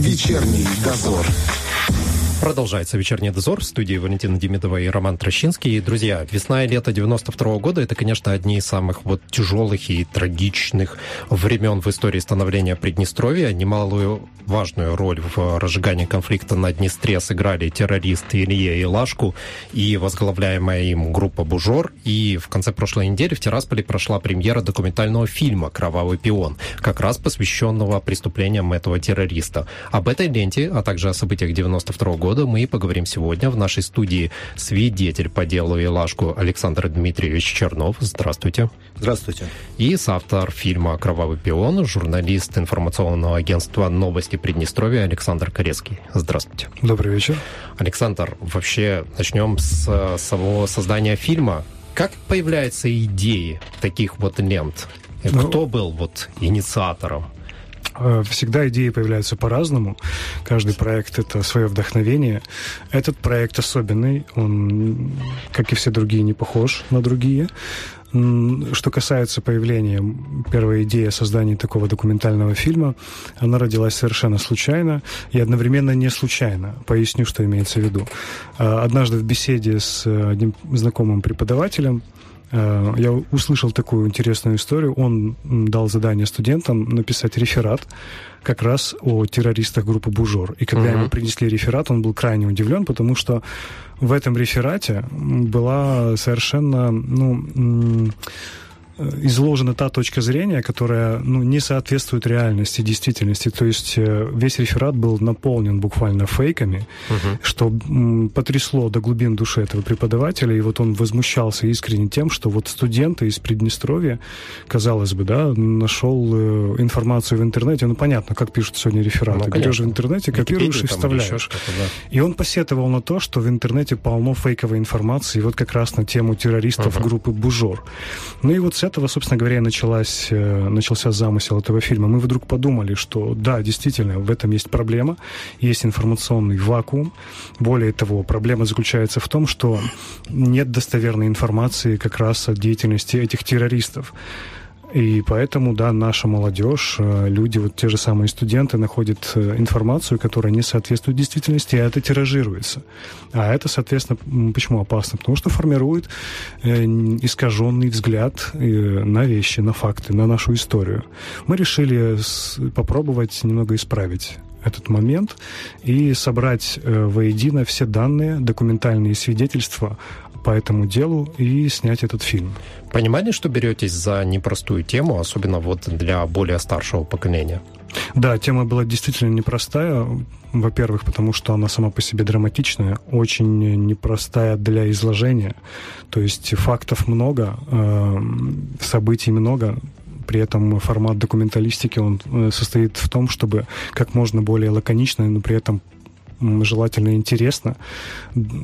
Вечерний дозор. Продолжается вечерний дозор в студии Валентина Демидова и Роман Трощинский. Друзья, весна и лето 92 -го года – это, конечно, одни из самых вот тяжелых и трагичных времен в истории становления Приднестровья. Немалую важную роль в разжигании конфликта на Днестре сыграли террористы Илье и Лашку и возглавляемая им группа «Бужор». И в конце прошлой недели в Тирасполе прошла премьера документального фильма «Кровавый пион», как раз посвященного преступлениям этого террориста. Об этой ленте, а также о событиях 92 -го года года мы поговорим сегодня в нашей студии свидетель по делу Илашку Александр Дмитриевич Чернов. Здравствуйте. Здравствуйте. И соавтор фильма «Кровавый пион», журналист информационного агентства «Новости Приднестровья» Александр Корецкий. Здравствуйте. Добрый вечер. Александр, вообще начнем с самого создания фильма. Как появляются идеи таких вот лент? Ну, Кто был вот инициатором? Э, всегда идеи появляются по-разному. Каждый проект — это свое вдохновение. Этот проект особенный. Он, как и все другие, не похож на другие. Что касается появления первой идеи о создании такого документального фильма, она родилась совершенно случайно и одновременно не случайно. Поясню, что имеется в виду. Э, однажды в беседе с одним знакомым преподавателем Э, я услышал такую интересную историю. Он дал задание студентам написать реферат как раз о террористах группы «Бужор». И когда uh-huh. ему принесли реферат, он был крайне удивлен, потому что в этом реферате была совершенно, ну, Э, изложена та точка зрения, которая ну, не соответствует реальности, действительности. То есть э, весь реферат был наполнен буквально фейками, угу. что потрясло до глубин души этого преподавателя, и вот он возмущался искренне тем, что вот студенты из Приднестровья, казалось бы, да, нашел э, информацию в интернете, ну понятно, как пишут сегодня рефераты, ну, берешь в интернете, копируешь и вставляешь. Да. И он посетовал на то, что в интернете полно фейковой информации, вот как раз на тему террористов угу. группы Бужор. Ну и вот с этого, собственно говоря, началась, э, начался замысел этого фильма. Мы вдруг подумали, что да, действительно, в этом есть проблема, есть информационный вакуум. Более того, проблема заключается в том, что нет достоверной информации как раз о деятельности этих террористов. И поэтому, да, наша молодежь, э, люди, вот те же самые студенты, находят э, информацию, которая не соответствует действительности, а это тиражируется. А это, соответственно, почему опасно? Потому что формирует э, искаженный взгляд на вещи, на факты, на нашу историю. Мы решили попробовать немного исправить этот момент и собрать воедино все данные, документальные свидетельства по этому делу и снять этот фильм. Понимали, что беретесь за непростую тему, особенно вот для более старшего поколения? Да, тема была действительно непростая. Во-первых, потому что она сама по себе драматичная, очень непростая для изложения. То есть фактов много, э, событий много, при этом формат документалистики он э, состоит в том, чтобы как можно более лаконично, но при этом желательно интересно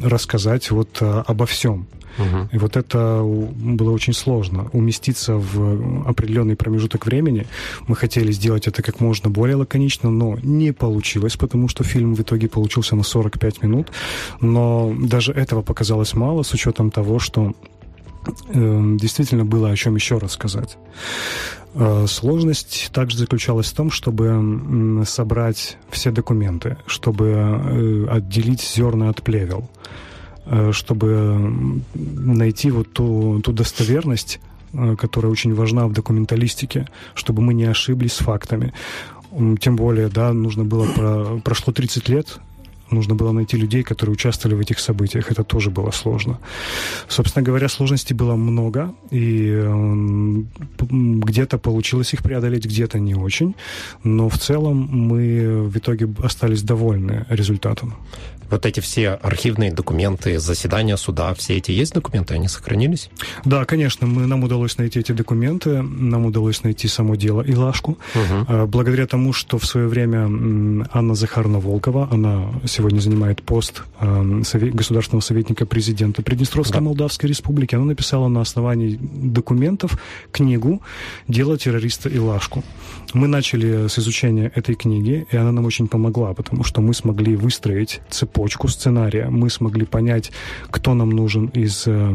рассказать вот э, обо всем. Угу. И вот это было очень сложно. Уместиться в определенный промежуток времени. Мы хотели сделать это как можно более лаконично, но не получилось, потому что фильм в итоге получился на 45 минут. Но даже этого показалось мало, с учетом того, что э, действительно было о чем еще рассказать. Э, сложность также заключалась в том, чтобы собрать все документы, чтобы э, отделить зерна от плевел, э, чтобы найти вот ту, ту достоверность, которая очень важна в документалистике, чтобы мы не ошиблись с фактами. Тем более, да, нужно было, про, прошло 30 лет нужно было найти людей, которые участвовали в этих событиях. Это тоже было сложно. Собственно говоря, сложностей было много, и где-то получилось их преодолеть, где-то не очень. Но в целом мы в итоге остались довольны результатом. Вот эти все архивные документы, заседания суда, все эти есть документы, они сохранились? Да, конечно, мы, нам удалось найти эти документы, нам удалось найти само дело Илашку. Угу. Благодаря тому, что в свое время Анна Захаровна Волкова, она сегодня занимает пост э, совет, государственного советника президента Приднестровской да. Молдавской Республики. Она написала на основании документов книгу «Дело террориста Илашку». Мы начали с изучения этой книги, и она нам очень помогла, потому что мы смогли выстроить цепочку сценария, мы смогли понять, кто нам нужен из э,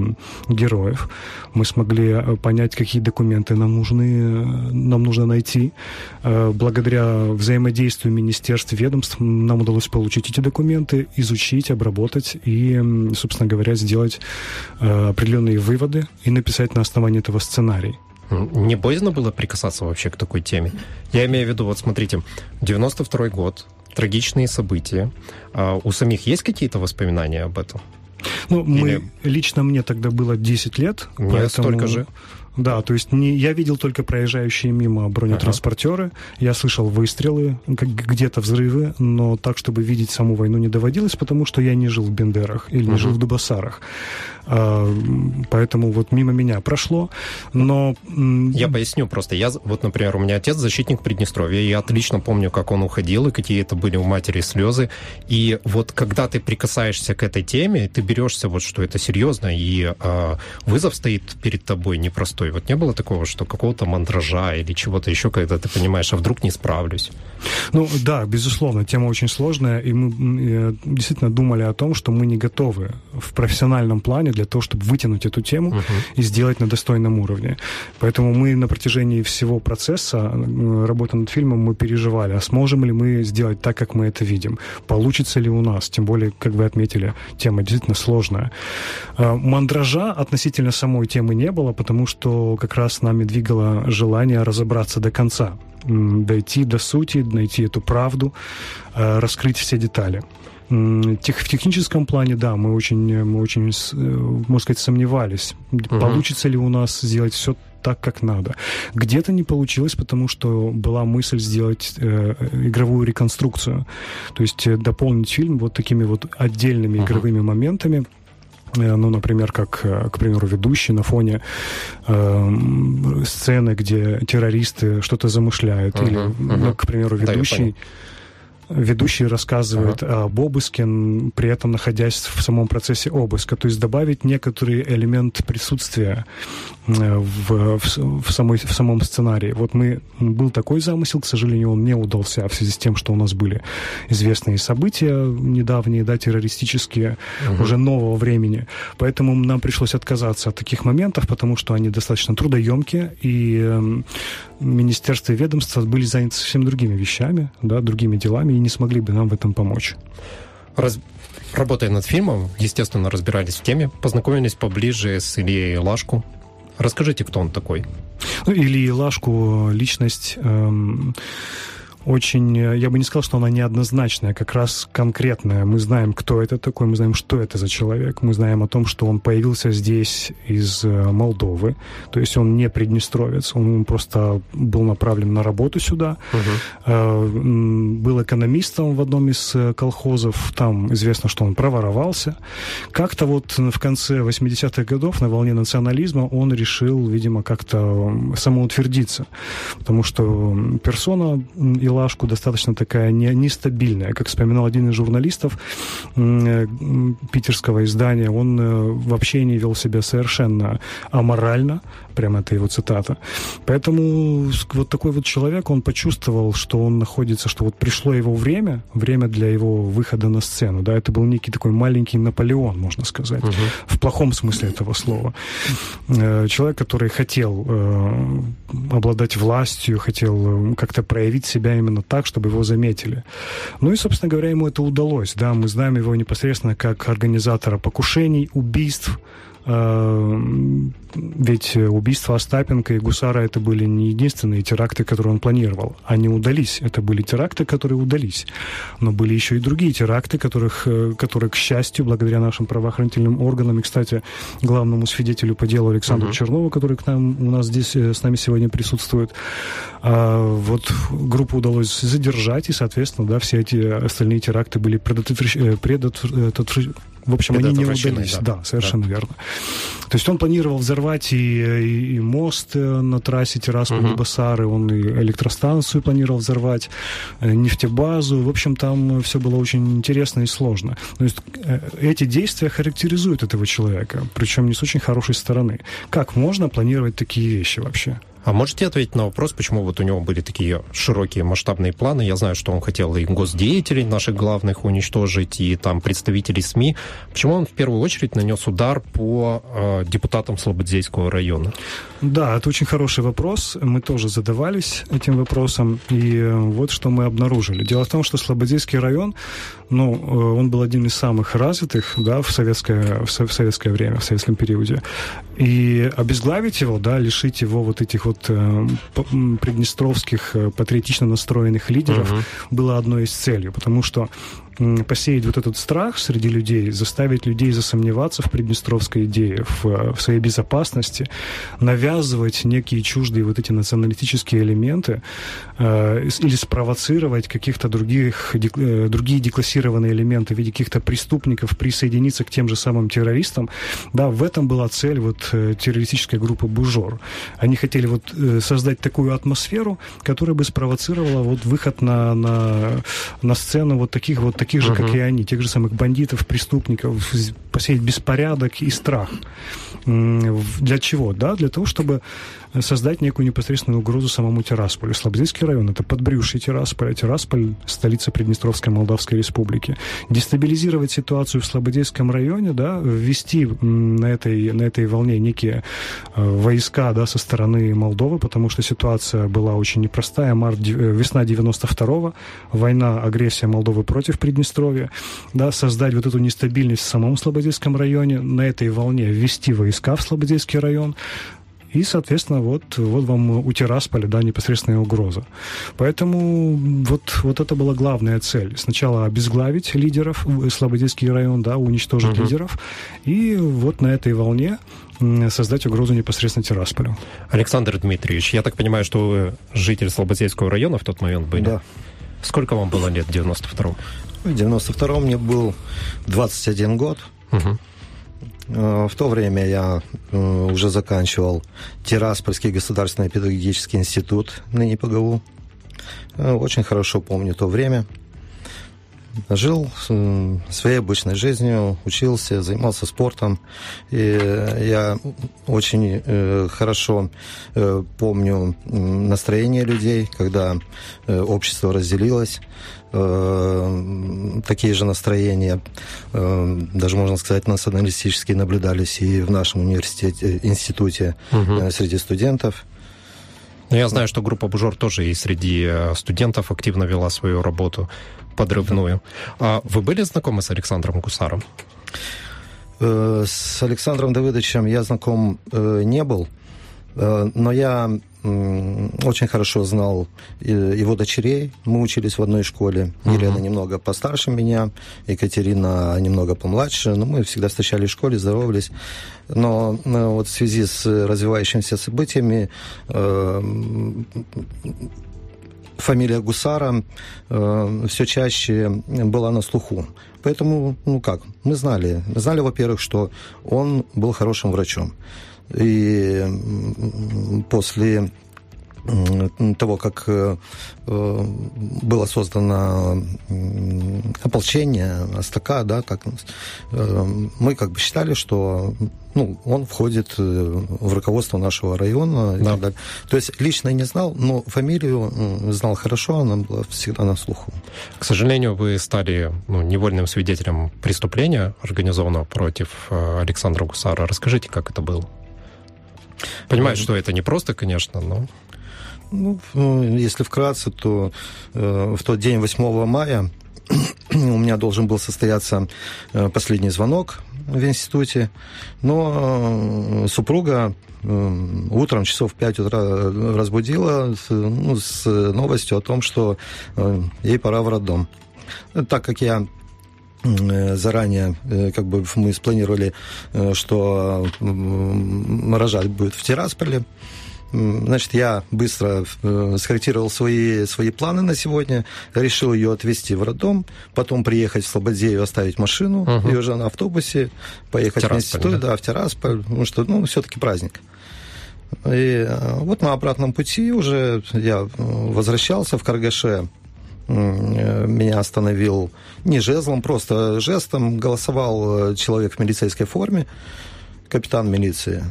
героев, мы смогли э, понять, какие документы нам нужны, э, нам нужно найти. Э, благодаря взаимодействию министерств, ведомств нам удалось получить эти документы, изучить, обработать и, собственно говоря, сделать э, определенные выводы и написать на основании этого сценарий. Не боязно было прикасаться вообще к такой теме? Я имею в виду, вот смотрите, 92 год, трагичные события. А у самих есть какие-то воспоминания об этом? Ну, Или... мы, лично мне тогда было 10 лет. Мне поэтому... столько же. Да, то есть не, я видел только проезжающие мимо бронетранспортеры, ага. я слышал выстрелы, где-то взрывы, но так, чтобы видеть саму войну не доводилось, потому что я не жил в Бендерах или не ага. жил в Дубасарах. А, поэтому вот мимо меня прошло, но... Я поясню просто. Я, вот, например, у меня отец защитник Приднестровья, и я отлично помню, как он уходил, и какие это были у матери слезы. И вот когда ты прикасаешься к этой теме, ты берешься вот, что это серьезно, и э, вызов стоит перед тобой непростой. Вот не было такого, что какого-то мандража или чего-то еще, когда ты понимаешь, а вдруг не справлюсь? Ну да, безусловно, тема очень сложная, и мы э, действительно думали о том, что мы не готовы в профессиональном плане для того, чтобы вытянуть эту тему uh-huh. и сделать на достойном уровне. Поэтому мы на протяжении всего процесса работы над фильмом мы переживали, а сможем ли мы сделать так, как мы это видим? Получится ли у нас? Тем более, как вы отметили, тема действительно сложная. Э, мандража относительно самой темы не было, потому что как раз нами двигало желание разобраться до конца дойти до сути, найти эту правду, э, раскрыть все детали. Тех, в техническом плане, да, мы очень, мы очень, э, можно сказать, сомневались, угу. получится ли у нас сделать все так, как надо. Где-то не получилось, потому что была мысль сделать э, игровую реконструкцию, то есть э, дополнить фильм вот такими вот отдельными uh-huh. игровыми моментами, э, ну, например, как, к примеру, ведущий на фоне э, сцены, где террористы что-то замышляют, uh-huh, или, uh-huh. К примеру, ведущий... Да, ведущий рассказывает ага. об обыске, при этом находясь в самом процессе обыска. То есть добавить некоторый элемент присутствия в, в, в, самой, в самом сценарии. Вот мы был такой замысел, к сожалению, он не удался в связи с тем, что у нас были известные события недавние, да, террористические, угу. уже нового времени. Поэтому нам пришлось отказаться от таких моментов, потому что они достаточно трудоемкие, и министерства и ведомства были заняты совсем другими вещами, да, другими делами, не смогли бы нам в этом помочь. Раз... Работая над фильмом, естественно, разбирались в теме, познакомились поближе с Ильей Лашку. Расскажите, кто он такой? Ну, Илья Лашку — личность... Эм очень, э, я бы не сказал, что она неоднозначная, как раз конкретная. Мы знаем, кто это такой, мы знаем, что это за человек, мы знаем о том, что он появился здесь из э, Молдовы, то есть он не приднестровец, он просто был направлен на работу сюда, uh-huh. был экономистом в одном из колхозов, там известно, что он проворовался. Как-то вот в конце 80-х годов на волне национализма он решил, видимо, как-то самоутвердиться, потому что персона и Лашку достаточно такая не, нестабильная. Как вспоминал один из журналистов э, питерского издания, он э, вообще не вел себя совершенно аморально, прямо это его цитата. Поэтому вот такой вот человек, он почувствовал, что он находится, что вот пришло его время, время для его выхода на сцену, да, это был некий такой маленький Наполеон, можно сказать, угу. в плохом смысле этого слова. Э, человек, который хотел э, обладать властью, хотел как-то проявить себя именно так, чтобы его заметили. Ну и, собственно говоря, ему это удалось, да, мы знаем его непосредственно как организатора покушений, убийств, Э, ведь убийства Остапенко и Гусара это были не единственные теракты, которые он планировал. Они удались. Это были теракты, которые удались. Но были еще и другие теракты, которых, э, которые, к счастью, благодаря нашим правоохранительным органам, и, кстати, главному свидетелю по делу Александру uh-huh. Чернову, который к нам, у нас здесь э, с нами сегодня присутствует, а, вот группу удалось задержать, и, соответственно, да, все эти остальные теракты были предотвращены, в общем, они не удались. Да, да совершенно да. верно. То есть он планировал взорвать и, и, и мост э, на трассе Тирасполь-Басары, угу. он и электростанцию планировал взорвать, э, нефтебазу. В общем, там все было очень интересно и сложно. То есть э, эти действия характеризуют этого человека, причем не с очень хорошей стороны. Как можно планировать такие вещи вообще? А можете ответить на вопрос, почему вот у него были такие широкие масштабные планы? Я знаю, что он хотел и госдеятелей наших главных уничтожить, и там представителей СМИ. Почему он в первую очередь нанес удар по э, депутатам Слободзейского района? Да, это очень хороший вопрос. Мы тоже задавались этим вопросом, и э, вот что мы обнаружили. Дело в том, что Слободейский район, ну, э, он был один из самых развитых, да, в советское, в советское время, в советском периоде. И обезглавить его, да, лишить его вот этих вот э, приднестровских э, патриотично настроенных лидеров угу. было одной из целей, потому что посеять вот этот страх среди людей, заставить людей засомневаться в приднестровской идее, в, в своей безопасности, навязывать некие чуждые вот эти националистические элементы э, или спровоцировать каких-то других, дек, э, другие деклассированные элементы в виде каких-то преступников присоединиться к тем же самым террористам, да, в этом была цель вот э, террористической группы «Бужор». Они хотели вот э, создать такую атмосферу, которая бы спровоцировала вот выход на, на, на сцену вот таких вот таких же, uh-huh. как и они, тех же самых бандитов, преступников, посеять беспорядок и страх. Для чего? Да, для того, чтобы создать некую непосредственную угрозу самому Тирасполю. Слободейский район – это подбрюшье Тирасполя. Тирасполь – столица Приднестровской Молдавской Республики. Дестабилизировать ситуацию в Слободейском районе, да, ввести на этой, на этой волне некие э, войска да, со стороны Молдовы, потому что ситуация была очень непростая. Март, э, весна 92-го, война, агрессия Молдовы против Приднестровья, да, создать вот эту нестабильность в самом Слободейском районе, на этой волне ввести войска в Слободейский район, и, соответственно, вот, вот вам у Тирасполя, да, непосредственная угроза. Поэтому вот, вот это была главная цель. Сначала обезглавить лидеров, Слободейский район, да, уничтожить угу. лидеров, и вот на этой волне создать угрозу непосредственно Тирасполю. Александр Дмитриевич, я так понимаю, что вы житель Слободейского района в тот момент были? Да. Сколько вам было лет в 92-м? В 92-м мне был 21 год. Угу. Э, в то время я э, уже заканчивал Тираспольский государственный педагогический институт, ныне ПГУ. Э, очень хорошо помню то время. Жил своей обычной жизнью, учился, занимался спортом. И я очень хорошо помню настроение людей, когда общество разделилось Э, такие же настроения, э, даже можно сказать, националистические наблюдались и в нашем университете, институте угу. среди студентов. Но я знаю, что группа Бужор тоже и среди студентов активно вела свою работу подрывную. А вы были знакомы с Александром Гусаром? С Александром Давыдовичем я знаком не был, но я очень хорошо знал его дочерей. Мы учились в одной школе. Uh-huh. Елена немного постарше меня, Екатерина немного помладше. Но мы всегда встречались в школе, здоровались. Но ну, вот в связи с развивающимися событиями э, фамилия Гусара э, все чаще была на слуху. Поэтому, ну как, мы знали. Мы знали, во-первых, что он был хорошим врачом. И после того, как э, э, было создано ополчение, АСТК, да, как, э, мы как бы считали, что ну, он входит в руководство нашего района и да. так далее. То есть лично не знал, но фамилию знал хорошо, она была всегда на слуху. К сожалению, вы стали ну, невольным свидетелем преступления, организованного против Александра Гусара. Расскажите, как это было? Понимаю, что это не просто, конечно, но... Ну, если вкратце, то э, в тот день, 8 мая, у меня должен был состояться э, последний звонок в институте, но э, супруга э, утром часов в 5 утра разбудила ну, с новостью о том, что э, ей пора в роддом. Так как я Э, заранее, э, как бы мы спланировали, э, что рожать будет в Тирасполе, Значит, я быстро э, скорректировал свои, свои планы на сегодня, решил ее отвезти в роддом, потом приехать в Слободею, оставить машину, угу. и уже на автобусе поехать в институт, да? да, в Тирасполь, потому что, ну, все-таки праздник. И э, вот на обратном пути уже я возвращался в Каргаше, меня остановил не жезлом, просто жестом голосовал человек в милицейской форме, капитан милиции.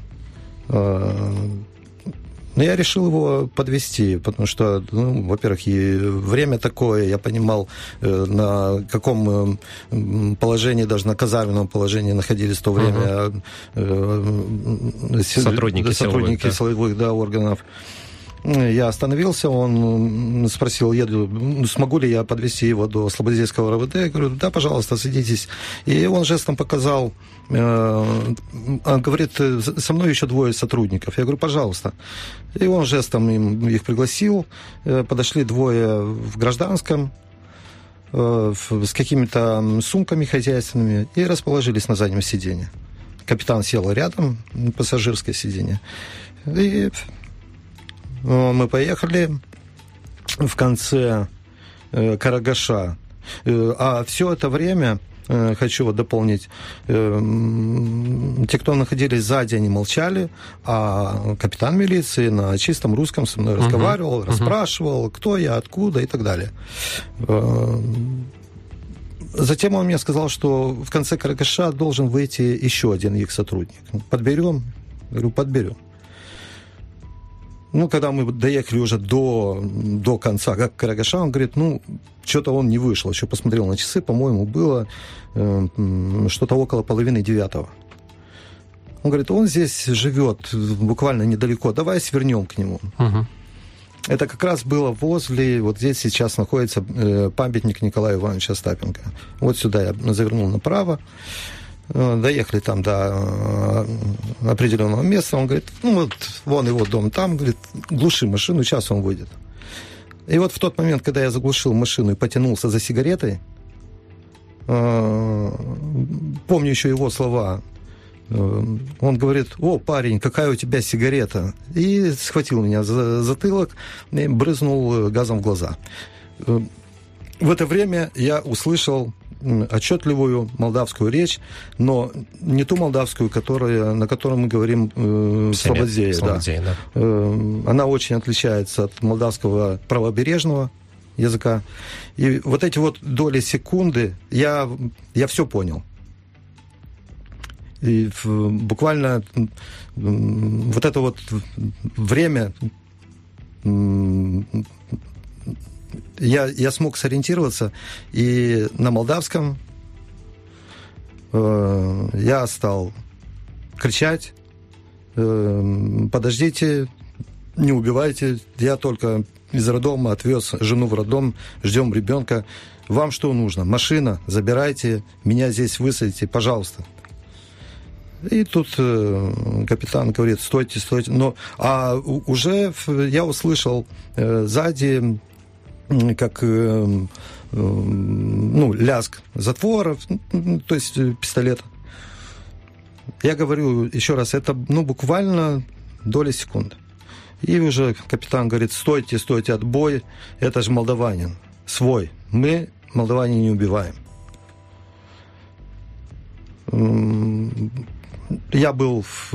Но я решил его подвести, потому что, ну, во-первых, и время такое, я понимал, э, на каком э, положении, даже на казарменном положении находились в то время угу. сотрудники, сотрудники силовых, силовых да, органов. Я остановился, он спросил, еду, смогу ли я подвести его до Слободейского РВД. Я говорю, да, пожалуйста, садитесь. И он жестом показал, э, говорит, со мной еще двое сотрудников. Я говорю, пожалуйста. И он жестом им, их пригласил. Э, подошли двое в гражданском, э, с какими-то сумками хозяйственными и расположились на заднем сиденье. Капитан сел рядом, пассажирское сиденье. И мы поехали в конце э, Карагаша. Э, а все это время э, хочу вот дополнить. Те, кто находились сзади, они молчали, а капитан милиции на чистом русском со мной uh-huh. разговаривал, uh-huh. расспрашивал, кто я, откуда и так далее. Затем он мне сказал, что в конце Карагаша должен выйти еще один их сотрудник. Подберем? Говорю, подберем. Ну, когда мы доехали уже до, до конца, как Карагаша, он говорит, ну, что-то он не вышел. Еще посмотрел на часы, по-моему, было э, что-то около половины девятого. Он говорит, он здесь живет буквально недалеко, давай свернем к нему. Угу. Это как раз было возле, вот здесь сейчас находится э, памятник Николаю Ивановичу Остапенко. Вот сюда я завернул направо. Э, доехали там до э, определенного места, он говорит, ну вот, вон его дом там, говорит, глуши машину, сейчас он выйдет. И вот в тот момент, когда я заглушил машину и потянулся за сигаретой, э, помню еще его слова, он говорит, о, парень, какая у тебя сигарета? И схватил меня за затылок и брызнул газом в глаза. В это время я услышал отчетливую молдавскую речь, но не ту молдавскую, которая, на которой мы говорим э, в Слободзее. Да. Да. Э, она очень отличается от молдавского правобережного языка. И вот эти вот доли секунды, я, я все понял. И буквально вот это вот время я, я смог сориентироваться, и на молдавском э, я стал кричать, э, подождите, не убивайте, я только из роддома отвез жену в роддом, ждем ребенка. Вам что нужно? Машина, забирайте, меня здесь высадите, пожалуйста. И тут э, капитан говорит, стойте, стойте. Но, а уже я услышал э, сзади как э, ну, лязг затворов, то есть э, пистолета. Я говорю еще раз, это ну, буквально доля секунды. И уже капитан говорит, стойте, стойте, отбой, это же молдаванин, свой. Мы молдаване не убиваем. Я был в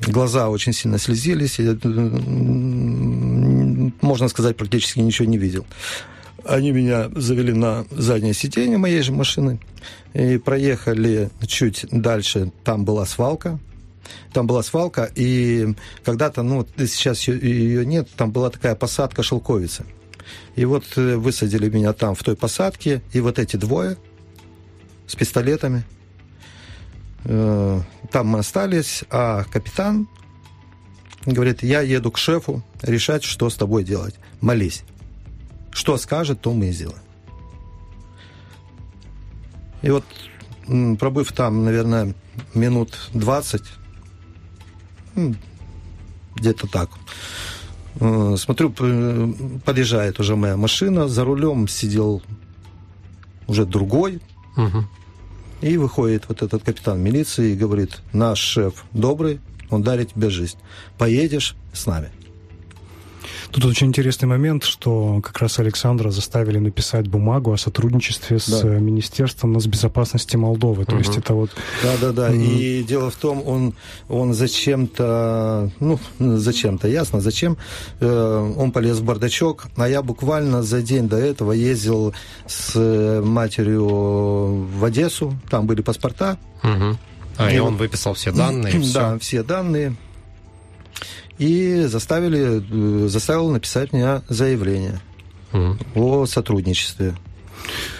глаза очень сильно слезились, я, можно сказать, практически ничего не видел. Они меня завели на заднее сиденье моей же машины и проехали чуть дальше. Там была свалка, там была свалка, и когда-то, ну, сейчас ее нет, там была такая посадка шелковицы. И вот э, высадили меня там, в той посадке, и вот эти двое с пистолетами – Э, там мы остались, а капитан говорит, я еду к шефу решать, что с тобой делать. Молись. Что скажет, то мы и сделаем. И вот, пробыв там, наверное, минут 20, где-то так, э, смотрю, подъезжает уже моя машина, за рулем сидел уже другой, угу. И выходит вот этот капитан милиции и говорит, наш шеф добрый, он дарит тебе жизнь. Поедешь с нами. Тут очень интересный момент, что как раз Александра заставили написать бумагу о сотрудничестве с да. Министерством безопасности Молдовы. То угу. есть это вот... Да-да-да. Mm. И дело в том, он, он зачем-то... Ну, зачем-то, ясно, зачем. Э, он полез в бардачок, а я буквально за день до этого ездил с матерью в Одессу. Там были паспорта. Угу. А, и, и он выписал все данные? Да, все данные и заставили, э, заставил написать мне заявление mm. о сотрудничестве.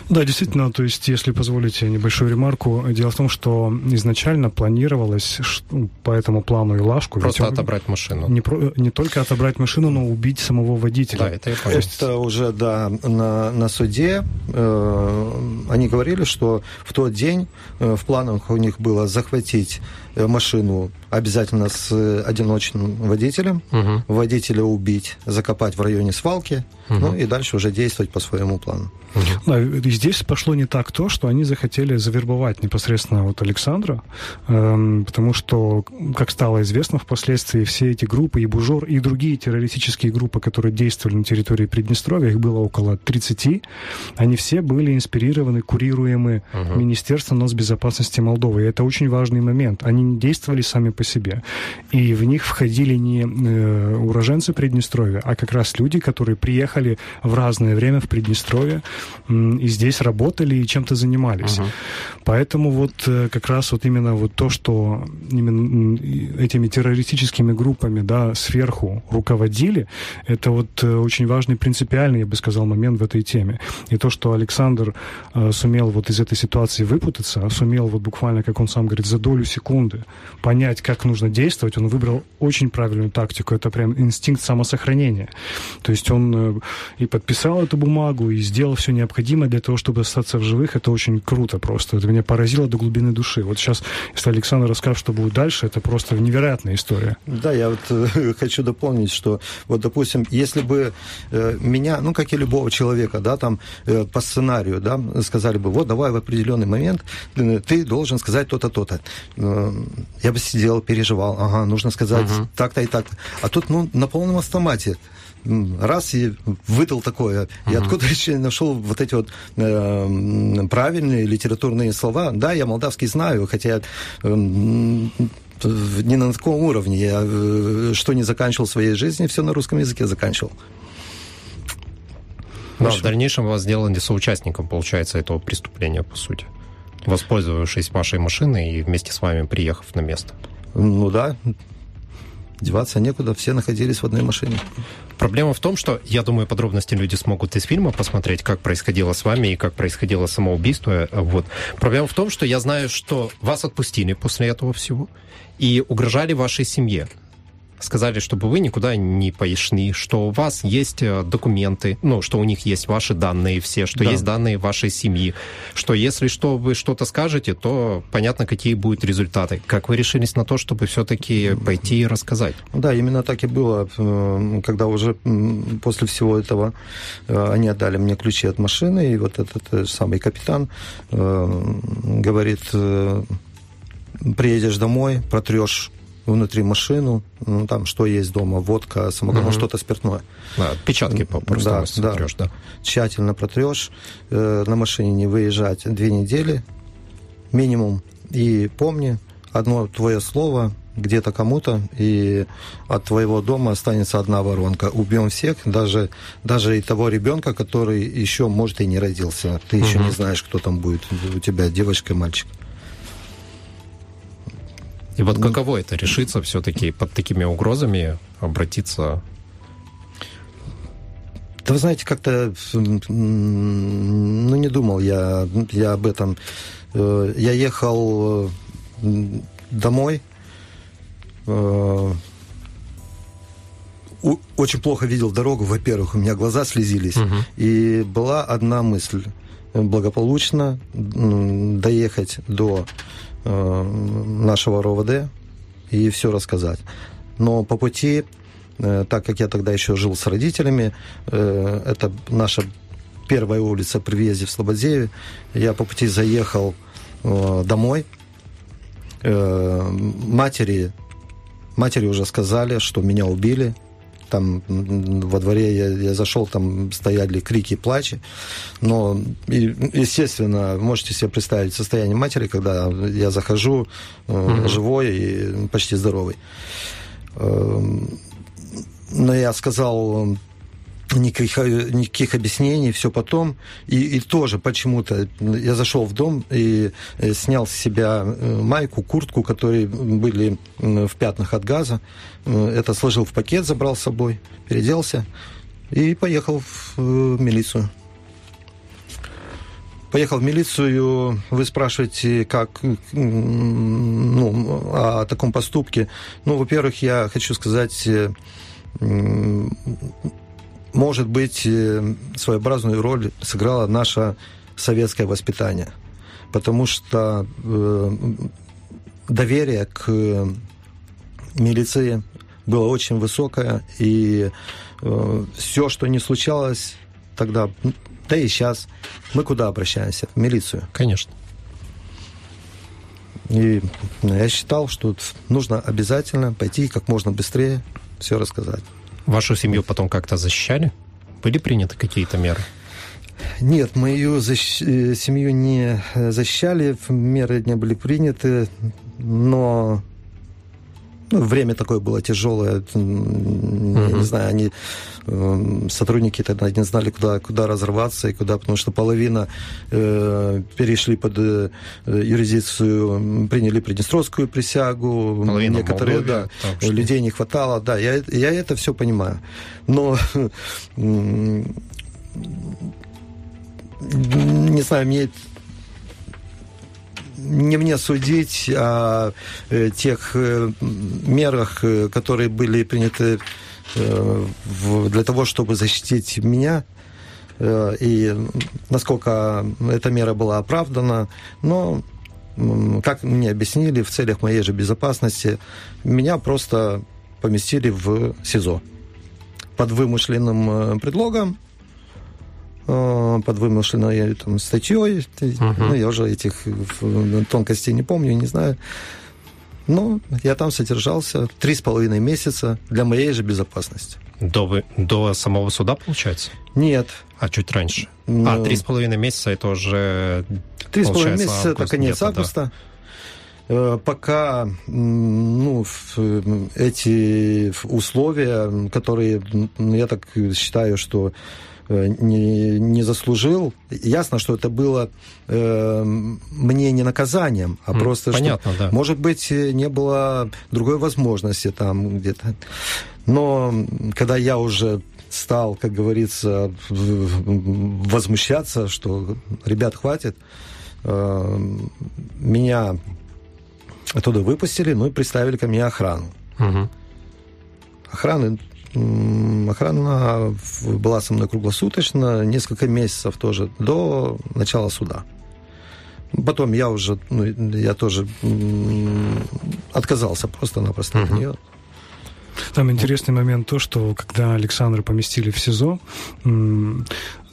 Да, действительно, то есть, если позволите небольшую ремарку, дело в том, что изначально планировалось что, по этому плану Илашку... Просто отобрать машину. Не, про, не только отобрать машину, но убить самого водителя. Да, это я понял. Это уже, да, на, на суде э, они говорили, что в тот день э, в планах у них было захватить э, машину обязательно с одиночным водителем, угу. водителя убить, закопать в районе свалки, угу. ну и дальше уже действовать по своему плану. Угу. Да, и здесь пошло не так то, что они захотели завербовать непосредственно вот Александра, эм, потому что, как стало известно впоследствии, все эти группы, и Бужор, и другие террористические группы, которые действовали на территории Приднестровья, их было около 30, они все были инспирированы, курируемы угу. Министерством безопасности Молдовы. И это очень важный момент. Они не действовали сами по себе. И в них входили не э, уроженцы Приднестровья, а как раз люди, которые приехали в разное время в Приднестровье и здесь работали и чем-то занимались. Uh-huh. Поэтому вот э, как раз вот именно вот то, что именно этими террористическими группами, да, сверху руководили, это вот э, очень важный принципиальный, я бы сказал, момент в этой теме. И то, что Александр э, сумел вот из этой ситуации выпутаться, сумел вот буквально, как он сам говорит, за долю секунды понять, как нужно действовать, он выбрал очень правильную тактику. Это прям инстинкт самосохранения. То есть он и подписал эту бумагу, и сделал все необходимое для того, чтобы остаться в живых. Это очень круто просто. Это меня поразило до глубины души. Вот сейчас, если Александр расскажет, что будет дальше, это просто невероятная история. Да, я вот э, хочу дополнить, что вот, допустим, если бы э, меня, ну, как и любого человека, да, там, э, по сценарию, да, сказали бы, вот, давай в определенный момент э, ты должен сказать то-то, то-то. Э, я бы сидел, переживал, ага, нужно сказать uh-huh. так-то и так-то. А тут, ну, на полном автомате раз и выдал такое. Uh-huh. И откуда еще нашел вот эти вот э, правильные литературные слова? Да, я молдавский знаю, хотя э, не на таком уровне. Я э, что не заканчивал в своей жизни, все на русском языке заканчивал. Да, в дальнейшем вас сделали соучастником, получается, этого преступления, по сути. Воспользовавшись вашей машиной и вместе с вами приехав на место. Ну да, деваться некуда, все находились в одной машине. Проблема в том, что, я думаю, подробности люди смогут из фильма посмотреть, как происходило с вами и как происходило самоубийство. Вот. Проблема в том, что я знаю, что вас отпустили после этого всего и угрожали вашей семье сказали, чтобы вы никуда не пошли, что у вас есть э, документы, ну, что у них есть ваши данные все, что да. есть данные вашей семьи, что если что вы что-то скажете, то понятно, какие будут результаты. Как вы решились на то, чтобы все-таки пойти и рассказать? Да, именно так и было, э, когда уже после всего этого э, они отдали мне ключи от машины, и вот этот самый капитан говорит, приедешь домой, протрешь внутри машину, ну, там что есть дома, водка, самогон, угу. что-то спиртное. Да, отпечатки просто да, сотрешь, да. да. Тщательно протрешь, э, на машине не выезжать две недели минимум. И помни, одно твое слово где-то кому-то, и от твоего дома останется одна воронка. Убьем всех, даже, даже и того ребенка, который еще, может, и не родился. Ты угу. еще не знаешь, кто там будет у тебя, девочка, мальчик. И вот каково это решиться все-таки под такими угрозами обратиться? Да вы знаете, как-то ну, не думал я, я об этом. Э, я ехал э, домой, э, очень плохо видел дорогу, во-первых, у меня глаза слезились. Угу. И была одна мысль благополучно доехать до нашего РОВД и все рассказать. Но по пути, э, так как я тогда еще жил с родителями, э, это наша первая улица при въезде в Слободзеве, я по пути заехал домой, матери матери уже сказали, что меня убили. Там во дворе я, я зашел, там стояли крики, плачи. Но, естественно, можете себе представить состояние матери, когда я захожу mm-hmm. живой и почти здоровый. Эм, но я сказал никаких, никаких объяснений, все потом. И, и тоже почему-то я зашел в дом и э, снял с себя э, майку, куртку, которые были в пятнах от газа. Э, это сложил в пакет, забрал с собой, переделся и поехал в милицию. Поехал в милицию, вы спрашиваете, как ну, о таком поступке. Ну, во-первых, я хочу сказать, может быть, э, своеобразную роль сыграло наше советское воспитание. Потому что э, доверие к милиции было очень высокое, и э, все, что не случалось тогда, да и сейчас, мы куда обращаемся? В милицию. Конечно. И я считал, что нужно обязательно пойти как можно быстрее все рассказать. Вашу семью потом как-то защищали? Были приняты какие-то меры? Нет, мою защ... Э, семью не э, защищали, меры не были приняты, но ну, время такое было тяжелое, uh-huh. не знаю, они э, сотрудники тогда не знали, куда, куда разорваться и куда, потому что половина э, перешли под э, юрисдикцию, приняли Приднестровскую присягу, половина некоторые, Молдовия, да, что... людей не хватало, да, я, я это все понимаю, но не знаю, мне не мне судить о э, тех э, мерах, э, которые были приняты для того, чтобы защитить меня, и насколько эта мера была оправдана, но как мне объяснили, в целях моей же безопасности, меня просто поместили в СИЗО под вымышленным предлогом, под вымышленной там, статьей. Uh-huh. Ну, я уже этих тонкостей не помню, не знаю. Но я там содержался три с половиной месяца для моей же безопасности. До, вы, до самого суда, получается? Нет. А чуть раньше? Но... А, три с половиной месяца это уже, Три с половиной месяца это конец августа. Да. Пока ну, эти условия, которые, я так считаю, что Э, не, не заслужил. Ясно, что это было э, мне не наказанием, а просто понятно, что, да. может быть, не было другой возможности там где-то. Но когда я уже стал, как говорится, возмущаться, что ребят хватит, э, меня оттуда выпустили, ну и представили ко мне охрану. Угу. Охраны Охрана была со мной круглосуточно, несколько месяцев тоже, до начала суда. Потом я уже, ну, я тоже отказался просто-напросто от нее. Там интересный момент то, что когда Александра поместили в СИЗО,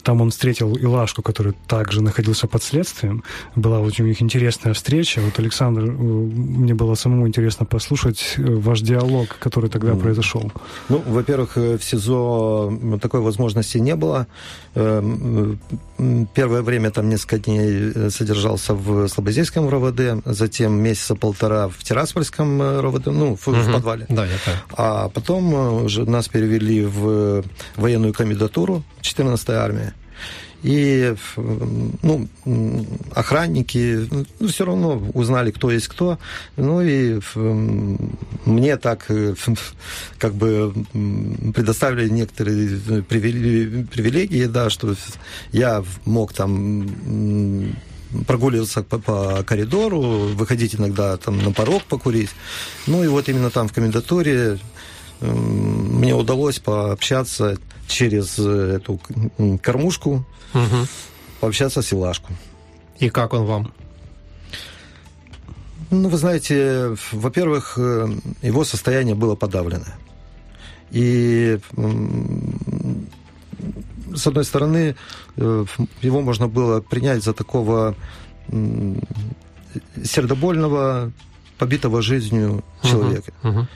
там он встретил Илашку, который также находился под следствием. Была очень у них интересная встреча. Вот, Александр, э, мне было самому интересно послушать э, ваш диалог, который тогда mm. произошел. Ну, во-первых, э, в СИЗО такой возможности не было. Эм, первое время там несколько дней содержался в Слободейском РОВД, затем месяца полтора в Тираспольском РОВД, ну, в, mm-hmm. в подвале. Да, я А потом уже нас перевели в военную комендатуру, 14-я армия. И ну, охранники ну, все равно узнали, кто есть кто. Ну и мне так э, как бы предоставили некоторые привилегии, да, что я мог там прогуливаться по, по коридору, выходить иногда там на порог покурить. Ну и вот именно там в комендатуре мне удалось пообщаться через э, эту кормушку, угу. пообщаться с Илашку. И как он вам? Ну, вы знаете, во-первых, э, его состояние было подавленное. И с одной стороны, э, его можно было принять за такого сердобольного, побитого жизнью человека. Uh-huh. Uh-huh.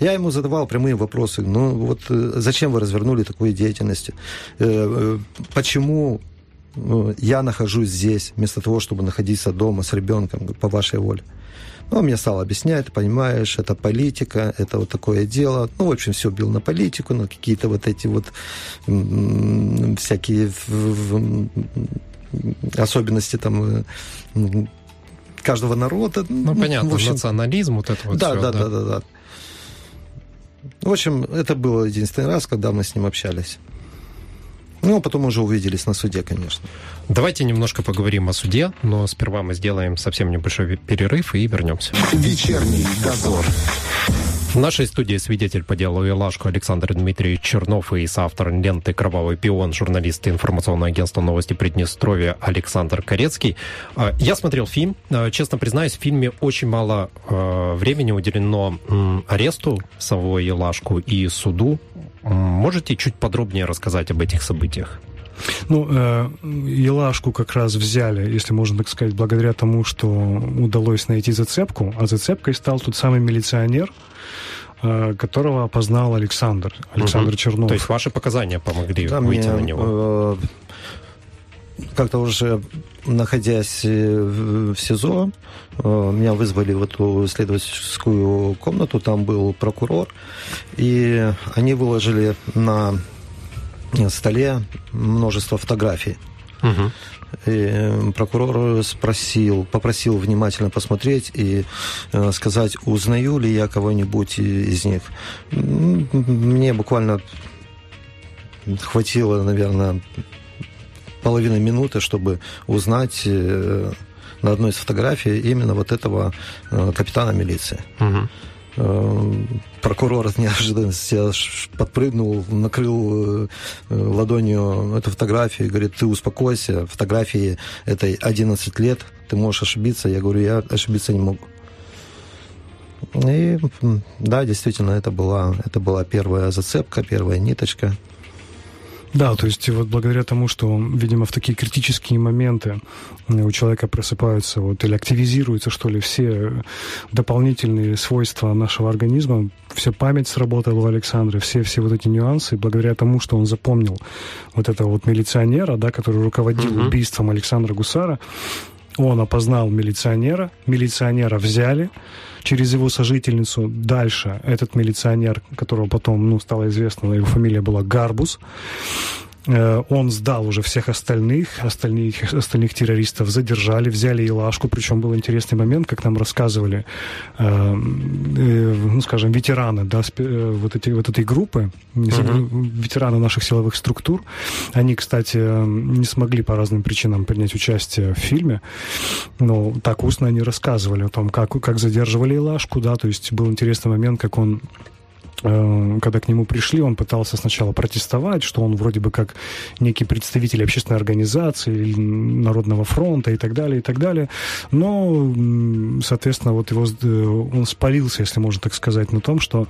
Я ему задавал прямые вопросы. Ну, вот э, зачем вы развернули такую деятельность? Почему я нахожусь здесь, вместо того, чтобы находиться дома с ребенком по вашей воле? Ну, он мне стал объяснять, понимаешь, это политика, это вот такое дело. Ну, в общем, все бил на политику, на какие-то вот эти вот всякие особенности там э, каждого народа. Ну, понятно, в общем, национализм, вот это вот да, все, да, да, да, да. В общем, это был единственный раз, когда мы с ним общались. Ну, а потом уже увиделись на суде, конечно. Давайте немножко поговорим о суде, но сперва мы сделаем совсем небольшой перерыв и вернемся. Вечерний дозор. В нашей студии свидетель по делу Илашку Александр Дмитриевич Чернов и соавтор ленты «Кровавый пион», журналист информационного агентства «Новости Приднестровья» Александр Корецкий. А, я смотрел фильм. А, честно признаюсь, в фильме очень мало а, времени уделено аресту самого Илашку и суду. Можете чуть подробнее рассказать об этих событиях? Ну, э, Елашку как раз взяли, если можно так сказать, благодаря тому, что удалось найти зацепку, а зацепкой стал тот самый милиционер, э, которого опознал Александр, Александр угу. Чернов. То есть ваши показания помогли да, выйти мне, на него? Э, как-то уже находясь э, в СИЗО, э, меня вызвали в эту следовательскую комнату, там был прокурор, и они выложили на столе множество фотографий. Угу. И прокурор спросил, попросил внимательно посмотреть и э, сказать, узнаю ли я кого-нибудь из них. Мне буквально хватило, наверное, половины минуты, чтобы узнать э, на одной из фотографий именно вот этого э, капитана милиции. Угу. Прокурор от неожиданности подпрыгнул, накрыл ладонью эту фотографию и говорит, ты успокойся, фотографии этой 11 лет, ты можешь ошибиться. Я говорю, я ошибиться не могу. И да, действительно, это была, это была первая зацепка, первая ниточка. Да, то есть вот благодаря тому, что, видимо, в такие критические моменты у человека просыпаются вот, или активизируются, что ли, все дополнительные свойства нашего организма, вся память сработала у Александра, все, все вот эти нюансы, благодаря тому, что он запомнил вот этого вот милиционера, да, который руководил uh-huh. убийством Александра Гусара, он опознал милиционера, милиционера взяли, через его сожительницу. Дальше этот милиционер, которого потом ну, стало известно, его фамилия была Гарбус, он сдал уже всех остальных, остальных, остальных террористов задержали, взяли Илашку, причем был интересный момент, как нам рассказывали, э, э, ну, скажем, ветераны, да, э, вот, эти, вот этой группы, uh-huh. ветераны наших силовых структур, они, кстати, не смогли по разным причинам принять участие в фильме, но так устно они рассказывали о том, как, как задерживали Илашку, да, то есть был интересный момент, как он Э, когда к нему пришли, он пытался сначала протестовать, что он вроде бы как некий представитель общественной организации, Народного фронта и так далее, и так далее. Но, соответственно, вот его, э, он спалился, если можно так сказать, на том, что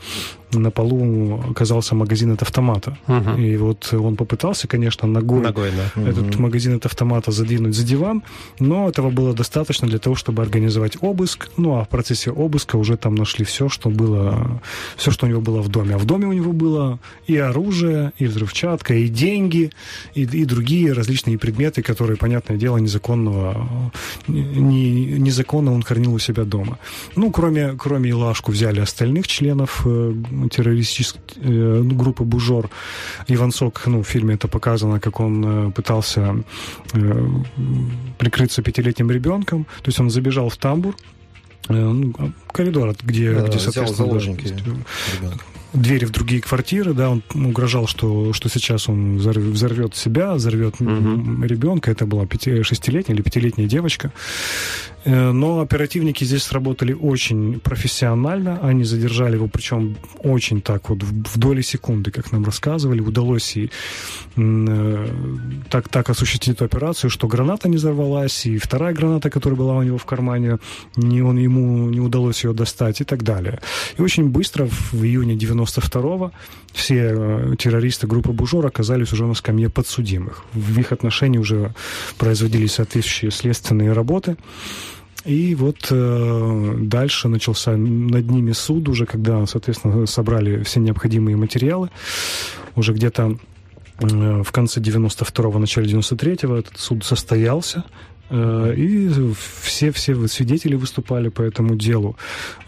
на полу оказался магазин от автомата. Угу. И вот он попытался, конечно, ногой, ногой да. этот угу. магазин от автомата задвинуть за диван, но этого было достаточно для того, чтобы организовать обыск. Ну, а в процессе обыска уже там нашли все, что было, все, что у него было в доме. А в доме у него было и оружие, и взрывчатка, и деньги, и, и другие различные предметы, которые, понятное дело, незаконного, не, незаконно он хранил у себя дома. Ну, кроме, кроме Илашку взяли остальных членов э, террористической э, группы Бужор. Иван Сок, ну, в фильме это показано, как он э, пытался э, прикрыться пятилетним ребенком. То есть он забежал в тамбур, ну, коридор, где, да, где соответственно, заложники да, двери в другие квартиры, да, он угрожал, что, что сейчас он взорвет себя, взорвет угу. ребенка, это была пяти, шестилетняя или пятилетняя девочка. Э, но оперативники здесь сработали очень профессионально, они задержали его, причем очень так вот в доли секунды, как нам рассказывали, удалось и э, так, так осуществить эту операцию, что граната не взорвалась, и вторая граната, которая была у него в кармане, не, он, ему не удалось ее достать и так далее. И очень быстро, в июне 92-го, все э, террористы группы Бужор оказались уже на скамье подсудимых. В их отношении уже производились соответствующие следственные работы. И вот э, дальше начался над ними суд уже, когда, соответственно, собрали все необходимые материалы. Уже где-то э, в конце 92-го, начале 93-го этот суд состоялся. Э, и все, все свидетели выступали по этому делу.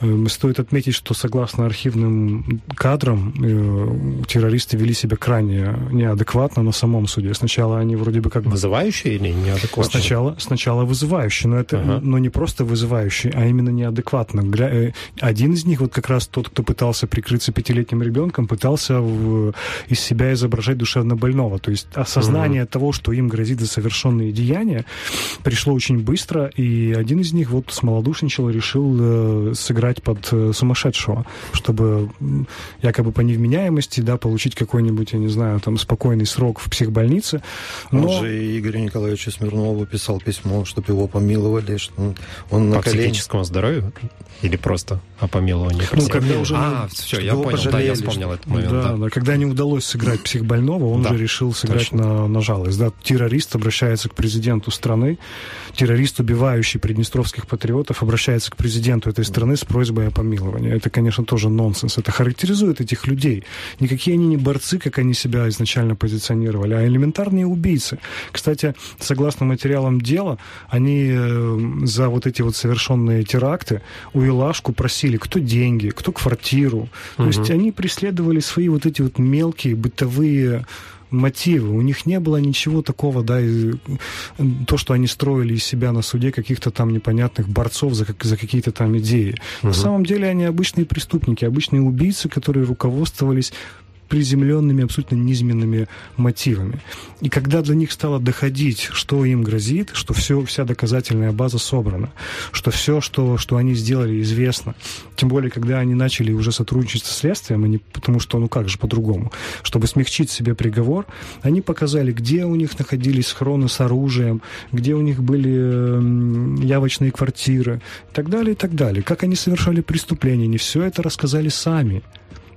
Э, стоит отметить, что согласно архивным кадрам э, террористы вели себя крайне неадекватно на самом суде. Сначала они вроде бы как... Вызывающие или неадекватные? Сначала, сначала вызывающие, но это ага. но не просто вызывающие, а именно неадекватно. Один из них, вот как раз тот, кто пытался прикрыться пятилетним ребенком, пытался в, из себя изображать душевно больного. То есть осознание угу. того, что им грозит за совершенные деяния, пришло очень быстро, и один из них вот смолодушничал и решил э, сыграть под э, сумасшедшего, чтобы якобы по невменяемости, да, получить какой-нибудь, я не знаю, там, спокойный срок в психбольнице. Но... Он же Игорю Николаевичу Смирнову писал письмо, чтобы его помиловали, что он на по колени... психическому здоровью? Или просто о помиловании? Ну, когда уже... А, все, я понял, пожалели, да, я вспомнил что... этот момент. Да, да. да, когда не удалось сыграть психбольного, он да, же решил сыграть на, на жалость. Да, террорист обращается к президенту страны, террорист, убивающий приднестровских патриотов, обращается к президенту этой страны с просьбой о помиловании. Это, конечно, тоже нонсенс. Это характеризует этих людей. Никакие они не борцы, как они себя изначально позиционировали, а элементарные убийцы. Кстати, согласно материалам дела, они э, за вот эти вот совершенные теракты у Илашку просили, кто деньги, кто квартиру. Угу. То есть они преследовали свои вот эти вот мелкие бытовые мотивы. У них не было ничего такого, да, и то, что они строили из себя на суде каких-то там непонятных борцов за, за какие-то там идеи. Угу. На самом деле они обычные преступники, обычные убийцы, которые руководствовались приземленными, абсолютно низменными мотивами. И когда для них стало доходить, что им грозит, что все, вся доказательная база собрана, что все, что, что они сделали, известно, тем более, когда они начали уже сотрудничать со следствием, они, потому что, ну как же по-другому, чтобы смягчить себе приговор, они показали, где у них находились схроны с оружием, где у них были явочные квартиры и так далее, и так далее. Как они совершали преступления, они все это рассказали сами.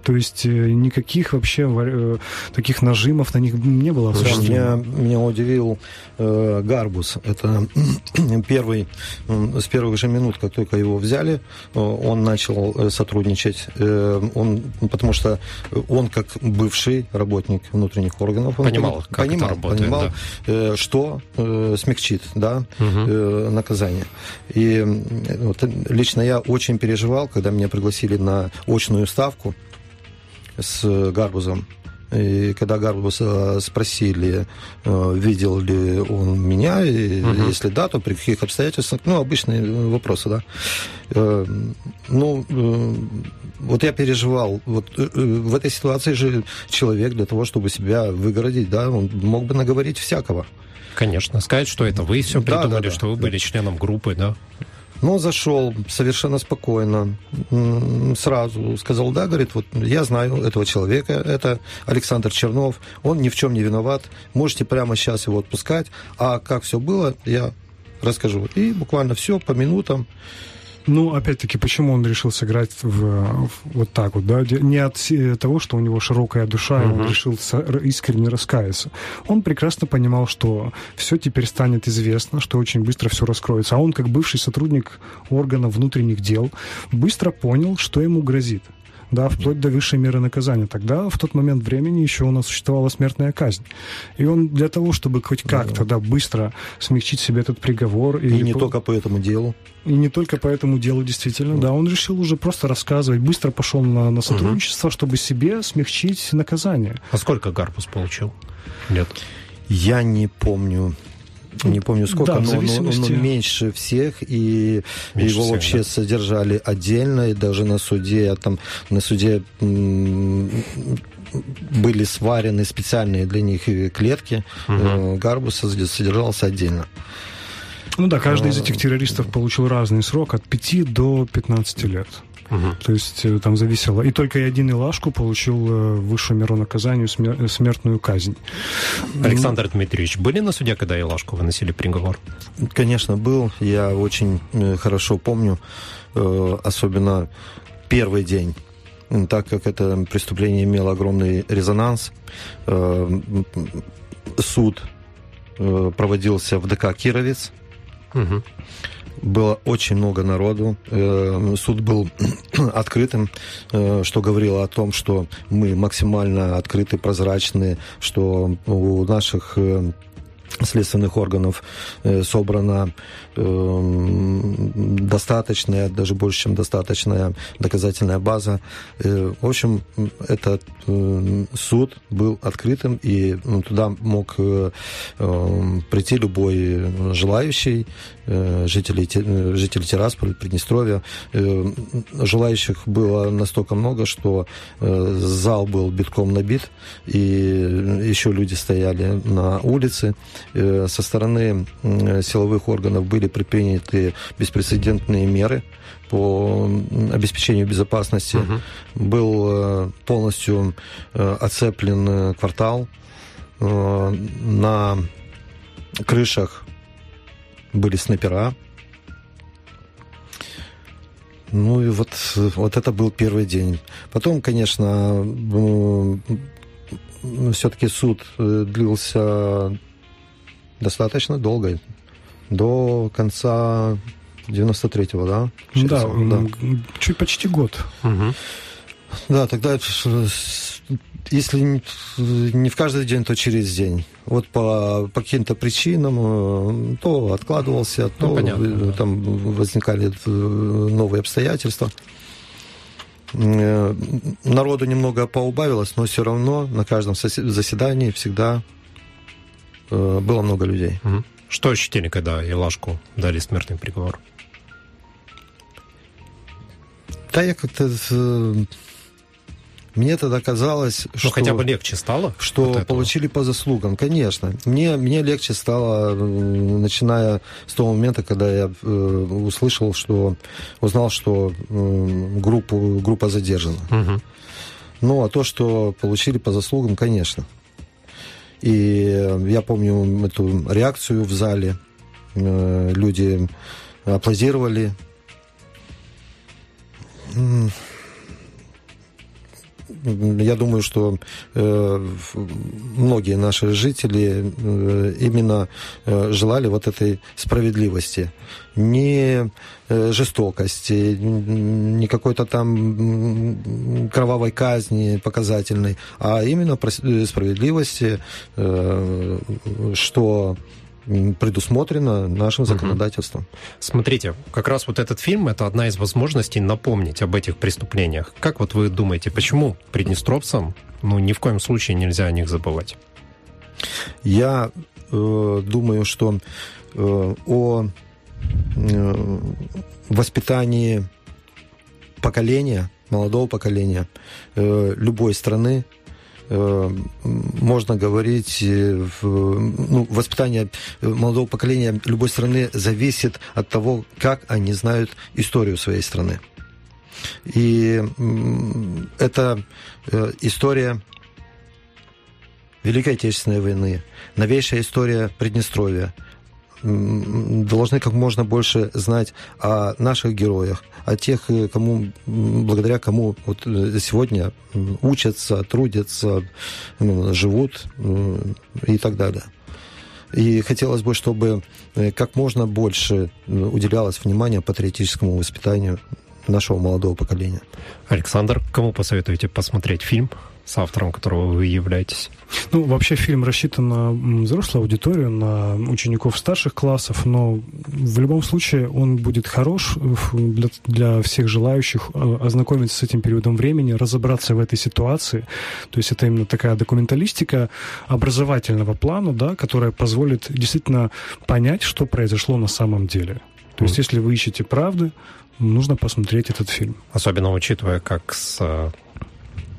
То есть э, никаких вообще э, таких нажимов на них не было. Меня, меня удивил э, Гарбус. Это первый, с первых же минут, как только его взяли, э, он начал сотрудничать. Э, он, потому что он, как бывший работник внутренних органов, понимал, как понимал, это работает, понимал да. э, что э, смягчит да, угу. э, наказание. И вот, лично я очень переживал, когда меня пригласили на очную ставку с Гарбузом. И когда Гарбуса спросили, э, видел ли он меня, и угу. если да, то при каких обстоятельствах, ну, обычные вопросы, да. Э, ну, э, вот я переживал, вот в этой ситуации же человек для того, чтобы себя выгородить, да, он мог бы наговорить всякого. Конечно, сказать, что это вы все придумали, да, да, да. что вы были членом группы, да? Ну, зашел совершенно спокойно, сразу сказал, да, говорит, вот я знаю этого человека, это Александр Чернов, он ни в чем не виноват, можете прямо сейчас его отпускать, а как все было, я расскажу. И буквально все по минутам ну, опять-таки, почему он решил сыграть в, в, вот так вот, да? Не от того, что у него широкая душа, uh-huh. и он решил искренне раскаяться. Он прекрасно понимал, что все теперь станет известно, что очень быстро все раскроется. А он, как бывший сотрудник органов внутренних дел, быстро понял, что ему грозит да, вплоть до высшей меры наказания. Тогда, в тот момент времени, еще у нас существовала смертная казнь. И он для того, чтобы хоть как-то, да, быстро смягчить себе этот приговор... И, и не по... только по этому делу. И не только по этому делу, действительно, да. Он решил уже просто рассказывать, быстро пошел на, на сотрудничество, угу. чтобы себе смягчить наказание. А сколько Гарпус получил лет? Я не помню не помню сколько, да, но, но, но меньше всех, и меньше его всех, вообще да. содержали отдельно, и даже на суде, там, на суде были сварены специальные для них клетки, угу. Гарбуса содержался отдельно. Ну да, каждый из этих террористов получил разный срок, от 5 до 15 лет. Угу. То есть э, там зависело. И только один Илашку получил э, высшую меру наказанию смертную казнь. Александр Дмитриевич, были на суде, когда Илашку выносили приговор? Конечно, был. Я очень э, хорошо помню, особенно первый день так как это преступление имело огромный резонанс. Суд проводился в ДК «Кировец». Угу. Было очень много народу. Э, суд был открытым, э, что говорило о том, что мы максимально открыты, прозрачны, что у наших э, следственных органов собрана достаточная, даже больше, чем достаточная доказательная база. В общем, этот суд был открытым, и туда мог прийти любой желающий, Э, жителей, э, жителей Тирасполя, Приднестровья. Э, желающих было настолько много, что зал был битком набит, и еще люди стояли на улице. Со стороны силовых органов были предприняты беспрецедентные меры по обеспечению безопасности. Угу. Был полностью оцеплен квартал. На крышах были снайпера. Ну и вот, вот это был первый день. Потом, конечно, все-таки суд э, длился достаточно долго. До конца 93-го, да? Да, да, чуть почти год. Угу. Да, тогда если не в каждый день, то через день. Вот по, по каким-то причинам э, то откладывался, то ну, там возникали э, новые обстоятельства. Э, народу немного поубавилось, но все равно на каждом заседании всегда было много людей. Что ощутили, когда Илашку дали смертный приговор? Да, я как-то мне тогда казалось, Но что... хотя бы легче стало? Что получили по заслугам, конечно. Мне, мне легче стало, начиная с того момента, когда я э, услышал, что... Узнал, что э, группу, группа задержана. Угу. Ну, а то, что получили по заслугам, конечно. И я помню эту реакцию в зале. Э, люди аплодировали я думаю, что э, многие наши жители э, именно э, желали вот этой справедливости. Не жестокости, не какой-то там кровавой казни показательной, а именно справедливости, что предусмотрено нашим законодательством. Смотрите, как раз вот этот фильм это одна из возможностей напомнить об этих преступлениях. Как вот вы думаете, почему приднестровцам ну ни в коем случае нельзя о них забывать? Я э, думаю, что э, о э, воспитании поколения, молодого поколения э, любой страны можно говорить, э, ну, воспитание молодого поколения любой страны зависит от того, как они знают историю своей страны. И это э, история Великой Отечественной войны, новейшая история Приднестровья, должны как можно больше знать о наших героях, о тех, э, кому, благодаря кому вот э, сегодня учатся, трудятся, живут и так далее. И хотелось бы, чтобы э, как можно больше уделялось внимание патриотическому воспитанию нашего молодого поколения. Александр, кому посоветуете посмотреть фильм? С автором, которого вы являетесь? Ну, вообще фильм рассчитан на взрослую аудиторию, на учеников старших классов, но в любом случае он будет хорош для, для всех желающих э, ознакомиться с этим периодом времени, разобраться в этой ситуации. То есть это именно такая документалистика образовательного плана, да, которая позволит действительно понять, что произошло на самом деле. То есть, если вы ищете правды, нужно посмотреть этот фильм. Особенно учитывая, как с э,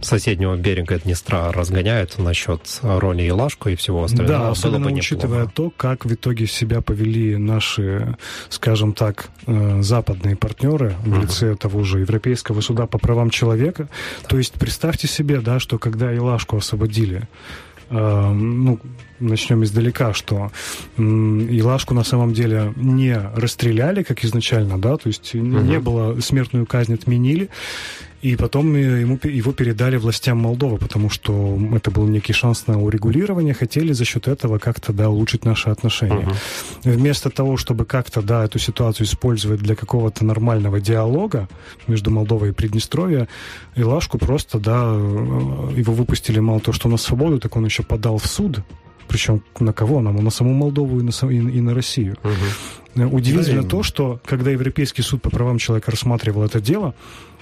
соседнего берега Днестра разгоняют насчет роли Илашку и всего остального. Да, особенно бы учитывая то, как в итоге себя повели наши, скажем так, э, западные партнеры в лице того же Европейского суда по правам человека. То есть представьте себе, да, что когда Илашку освободили, э, ну, начнем издалека, что Илашку на самом деле не расстреляли, как изначально, да, то есть mm-hmm. не было, смертную казнь отменили, И потом ему, его передали властям Молдовы, потому что это был некий шанс на урегулирование, хотели за счет этого как-то, да, улучшить наши отношения. Uh-huh. Вместо того, чтобы как-то, да, эту ситуацию использовать для какого-то нормального диалога между Молдовой и Приднестровьем, Илашку просто, да, его выпустили мало то, что на свободу, так он еще подал в суд, причем на кого? нам на саму Молдову и на, и, и на Россию. Угу. Удивительно да, то, что когда Европейский суд по правам человека рассматривал это дело,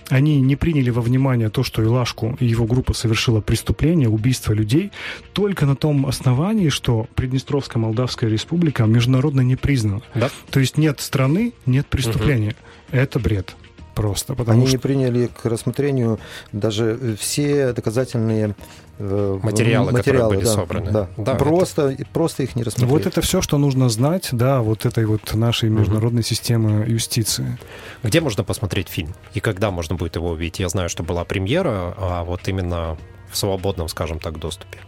они не приняли во внимание то, что Илашку и его группа совершила преступление, убийство людей, только на том основании, что Приднестровская Молдавская Республика международно не признана. Да? То есть нет страны, нет преступления. Угу. Это бред просто. Потому Они что... не приняли к рассмотрению даже все доказательные э, материалы, материалы которые были да, собраны. Да. Да, просто, это... просто их не рассмотрели. Вот это все, что нужно знать, да, вот этой вот нашей международной угу. системы юстиции. Где можно посмотреть фильм? И когда можно будет его увидеть? Я знаю, что была премьера, а вот именно в свободном, скажем так, доступе.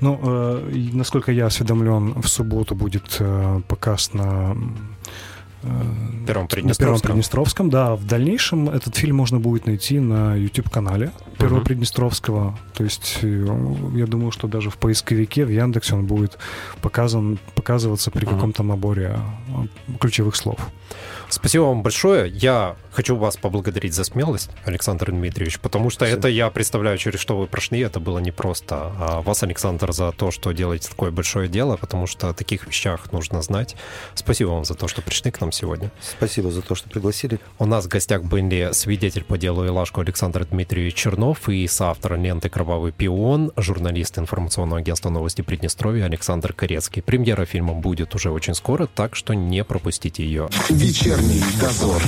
Ну, э, насколько я осведомлен, в субботу будет э, показ на Первом Приднестровском. Первом Приднестровском, да. В дальнейшем этот фильм можно будет найти на YouTube-канале Первого uh-huh. Приднестровского. То есть э, я думаю, что даже в поисковике, в Яндексе он будет показан, показываться при uh-huh. каком-то наборе э, ключевых слов. Спасибо вам большое. Я хочу вас поблагодарить за смелость, Александр Дмитриевич, потому что Спасибо. это я представляю, через что вы прошли, это было непросто. А вас, Александр, за то, что делаете такое большое дело, потому что о таких вещах нужно знать. Спасибо вам за то, что пришли к нам сегодня. Спасибо за то, что пригласили. У нас в гостях были свидетель по делу Илашку Александр Дмитриевич Чернов и соавтор ленты «Кровавый пион», журналист информационного агентства «Новости Приднестровья» Александр Корецкий. Премьера фильма будет уже очень скоро, так что не пропустите ее. «Дневной дозор».